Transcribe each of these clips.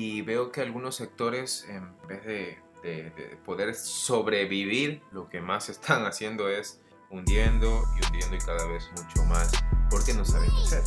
y veo que algunos sectores, en vez de, poder sobrevivir, lo que más están haciendo es hundiendo y hundiendo y cada vez mucho más porque no saben qué hacer.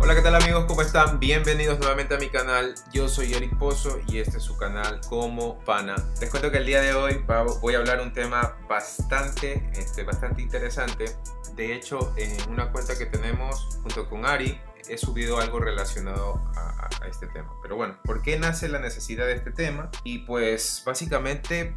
Hola, ¿qué tal amigos? ¿Cómo están? Bienvenidos nuevamente a mi canal. Yo soy Eric Pozo y este es su canal Como Pana. Les cuento que el día de hoy voy a hablar un tema bastante, este, bastante interesante. De hecho, en una cuenta que tenemos junto con Ari, he subido algo relacionado a, este tema. Pero bueno, ¿por qué nace la necesidad de este tema? Y pues básicamente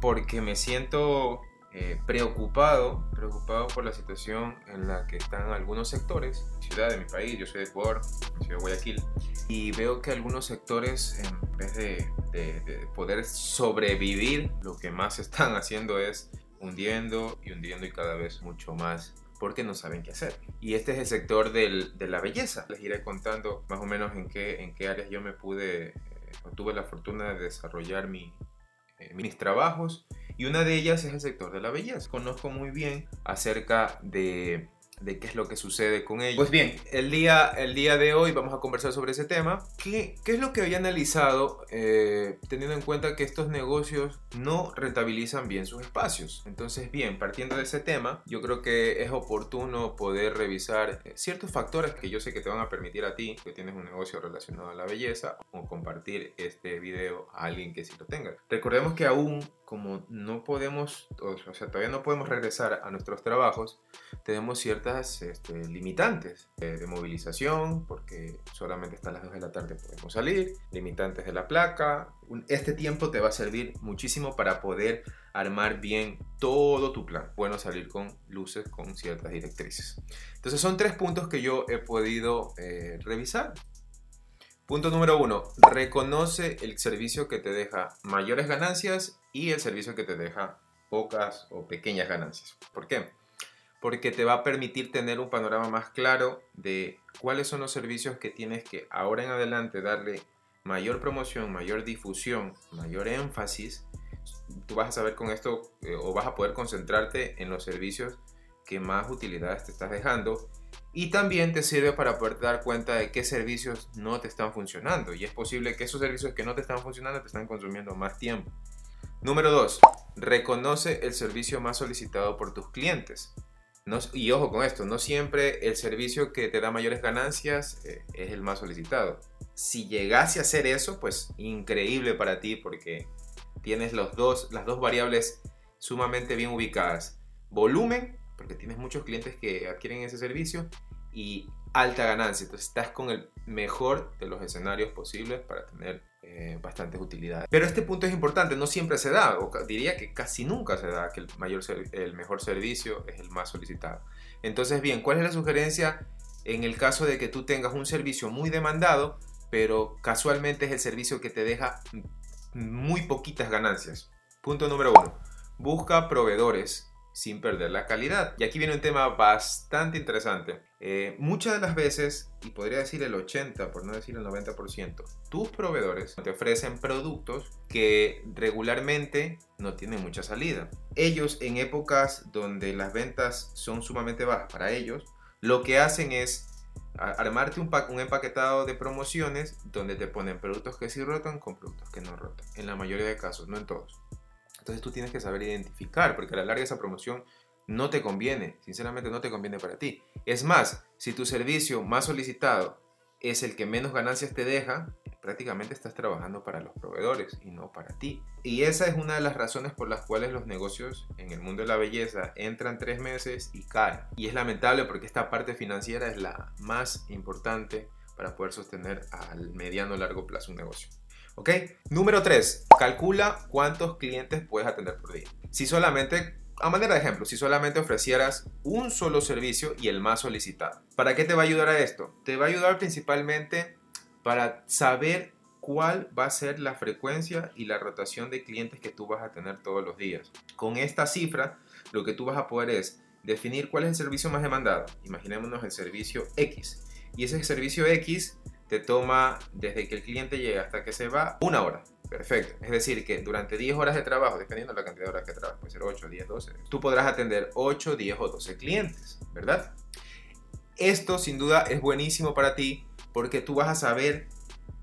porque me siento eh, preocupado, preocupado por la situación en la que están algunos sectores, ciudad de mi país, yo soy de Ecuador, ciudad de Guayaquil, y veo que algunos sectores, en vez de, de poder sobrevivir, lo que más están haciendo es hundiendo y hundiendo y cada vez mucho más porque no saben qué hacer. Y este es el sector del, de la belleza. Les iré contando más o menos en qué, en qué áreas yo me pude, eh, tuve la fortuna de desarrollar mi, eh, mis trabajos. Y una de ellas es el sector de la belleza. Conozco muy bien acerca de de qué es lo que sucede con ellos. Pues bien, el día, el día de hoy vamos a conversar sobre ese tema. ¿Qué, qué es lo que había analizado eh, teniendo en cuenta que estos negocios no rentabilizan bien sus espacios? Entonces, bien, partiendo de ese tema, yo creo que es oportuno poder revisar eh, ciertos factores que yo sé que te van a permitir a ti, que tienes un negocio relacionado a la belleza, o compartir este video a alguien que sí lo tenga. Recordemos que aún como no podemos, o sea, todavía no podemos regresar a nuestros trabajos, tenemos ciertas este, limitantes de, movilización, porque solamente hasta las 2 de la tarde podemos salir, limitantes de la placa. Este tiempo te va a servir muchísimo para poder armar bien todo tu plan. Bueno, salir con luces con ciertas directrices. Entonces son tres puntos que yo he podido eh, revisar Punto número uno, reconoce el servicio que te deja mayores ganancias y el servicio que te deja pocas o pequeñas ganancias. ¿Por qué? Porque te va a permitir tener un panorama más claro de cuáles son los servicios que tienes que ahora en adelante darle mayor promoción, mayor difusión, mayor énfasis. Tú vas a saber con esto eh, o vas a poder concentrarte en los servicios que más utilidades te estás dejando y también te sirve para poder dar cuenta de qué servicios no te están funcionando. Y es posible que esos servicios que no te están funcionando te están consumiendo más tiempo. Número 2. Reconoce el servicio más solicitado por tus clientes. y ojo con esto, no siempre el servicio que te da mayores ganancias eh, es el más solicitado. Si llegase a hacer eso, pues increíble para ti porque tienes las dos variables sumamente bien ubicadas. Volumen porque tienes muchos clientes que adquieren ese servicio y alta ganancia. Entonces estás con el mejor de los escenarios posibles para tener eh, bastantes utilidades. Pero este punto es importante, no siempre se da, o diría que casi nunca se da que el, mayor, el mejor servicio es el más solicitado. Entonces, bien, ¿cuál es la sugerencia en el caso de que tú tengas un servicio muy demandado, pero casualmente es el servicio que te deja muy poquitas ganancias? Punto número uno, busca proveedores sin perder la calidad. Y aquí viene un tema bastante interesante. Eh, muchas de las veces, y podría decir el 80, por no decir el 90%, tus proveedores te ofrecen productos que regularmente no tienen mucha salida. Ellos en épocas donde las ventas son sumamente bajas para ellos, lo que hacen es armarte un, un, empaquetado de promociones donde te ponen productos que sí rotan con productos que no rotan. En la mayoría de casos, no en todos. Entonces tú tienes que saber identificar, porque a la larga esa promoción no te conviene, sinceramente no te conviene para ti. Es más, si tu servicio más solicitado es el que menos ganancias te deja, prácticamente estás trabajando para los proveedores y no para ti. Y esa es una de las razones por las cuales los negocios en el mundo de la belleza entran tres meses y caen. Y es lamentable porque esta parte financiera es la más importante para poder sostener al mediano largo plazo un negocio. ¿Ok? Número 3. Calcula cuántos clientes puedes atender por día. Si solamente, a manera de ejemplo, si solamente ofrecieras un solo servicio y el más solicitado. ¿Para qué te va a ayudar a esto? Te va a ayudar principalmente para saber cuál va a ser la frecuencia y la rotación de clientes que tú vas a tener todos los días. Con esta cifra, lo que tú vas a poder es definir cuál es el servicio más demandado. Imaginémonos el servicio X. Y ese servicio X te toma desde que el cliente llega hasta que se va una hora. Perfecto. Es decir, que durante 10 horas de trabajo, dependiendo de la cantidad de horas que trabajas, puede ser 8, 10, 12, tú podrás atender 8, 10 o 12 clientes, ¿verdad? Esto sin duda es buenísimo para ti porque tú vas a saber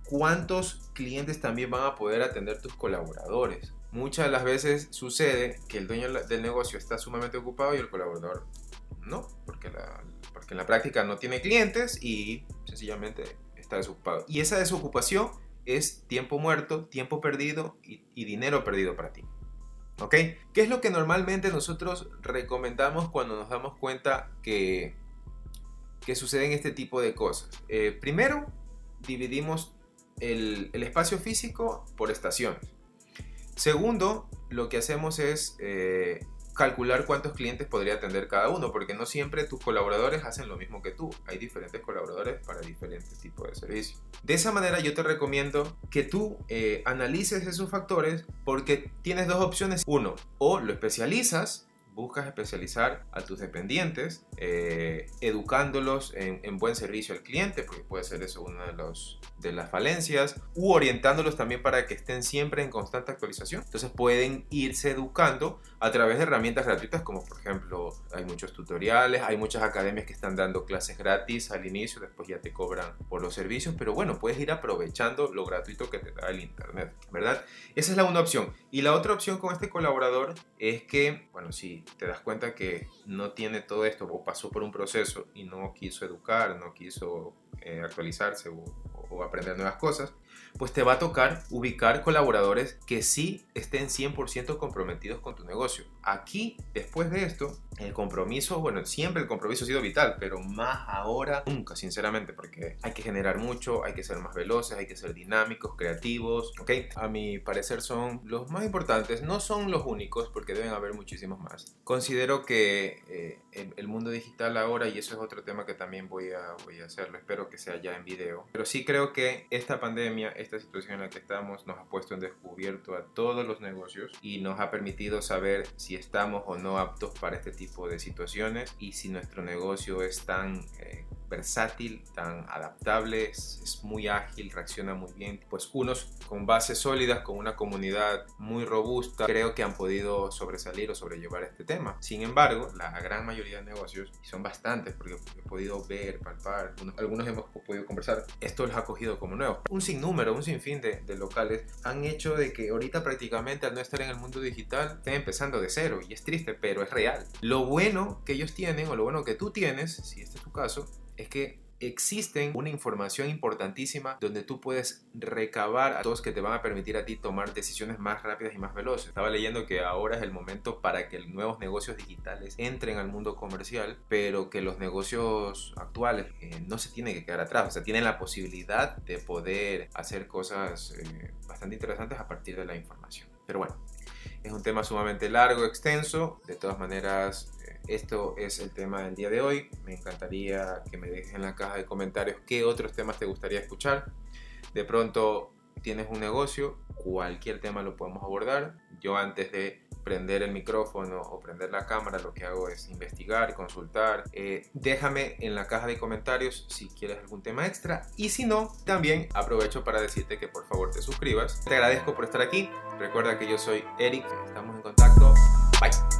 cuántos clientes también van a poder atender tus colaboradores. Muchas de las veces sucede que el dueño del negocio está sumamente ocupado y el colaborador no, porque, porque en la práctica no tiene clientes y sencillamente está desocupado. Y esa desocupación es tiempo muerto, tiempo perdido y, dinero perdido para ti. ¿Ok? ¿Qué es lo que normalmente nosotros recomendamos cuando nos damos cuenta que, que suceden este tipo de cosas? Eh, primero, dividimos el, espacio físico por estaciones. Segundo, lo que hacemos es eh, calcular cuántos clientes podría atender cada uno, porque no siempre tus colaboradores hacen lo mismo que tú. Hay diferentes colaboradores para diferentes tipos de servicios. De esa manera yo te recomiendo que tú eh, analices esos factores porque tienes dos opciones. Uno, o lo especializas buscas especializar a tus dependientes, eh, educándolos en, buen servicio al cliente, porque puede ser eso una de, los, de las falencias, u orientándolos también para que estén siempre en constante actualización. Entonces pueden irse educando a través de herramientas gratuitas, como por ejemplo hay muchos tutoriales, hay muchas academias que están dando clases gratis al inicio, después ya te cobran por los servicios, pero bueno, puedes ir aprovechando lo gratuito que te da el Internet, ¿verdad? Esa es la una opción. Y la otra opción con este colaborador es que, bueno, si te das cuenta que no tiene todo esto o pasó por un proceso y no quiso educar, no quiso eh, actualizarse o, o aprender nuevas cosas, pues te va a tocar ubicar colaboradores que sí estén 100% comprometidos con tu negocio. Aquí, después de esto, el compromiso, bueno, siempre el compromiso ha sido vital, pero más ahora nunca, sinceramente, porque hay que generar mucho, hay que ser más veloces, hay que ser dinámicos, creativos, ¿ok? A mi parecer son los más importantes, no son los únicos, porque deben haber muchísimos más. Considero que eh, el, mundo digital ahora, y eso es otro tema que también voy a, voy a hacerlo, espero que sea ya en video, pero sí creo que esta pandemia, esta situación en la que estamos nos ha puesto en descubierto a todos los negocios y nos ha permitido saber si estamos o no aptos para este tipo de situaciones y si nuestro negocio es tan eh, versátil, tan adaptable, es, muy ágil, reacciona muy bien. Pues unos con bases sólidas, con una comunidad muy robusta, creo que han podido sobresalir o sobrellevar este tema. Sin embargo, la gran mayoría de negocios, y son bastantes porque he podido ver, palpar, algunos, hemos podido conversar, esto los ha cogido como nuevos. Un sinnúmero, un sinfín de, de locales han hecho de que ahorita prácticamente al no estar en el mundo digital estén empezando de cero y es triste, pero es real. Lo bueno que ellos tienen o lo bueno que tú tienes, si este es tu caso, es que existen una información importantísima donde tú puedes recabar a datos que te van a permitir a ti tomar decisiones más rápidas y más veloces. Estaba leyendo que ahora es el momento para que nuevos negocios digitales entren al mundo comercial, pero que los negocios actuales eh, no se tienen que quedar atrás, o sea, tienen la posibilidad de poder hacer cosas eh, bastante interesantes a partir de la información. Pero bueno, es un tema sumamente largo, extenso. De todas maneras, esto es el tema del día de hoy. Me encantaría que me dejes en la caja de comentarios qué otros temas te gustaría escuchar. De pronto tienes un negocio, cualquier tema lo podemos abordar. Yo antes de prender el micrófono o prender la cámara, lo que hago es investigar, consultar. Eh, déjame en la caja de comentarios si quieres algún tema extra y si no, también aprovecho para decirte que por favor te suscribas. Te agradezco por estar aquí. Recuerda que yo soy Eric, estamos en contacto. Bye.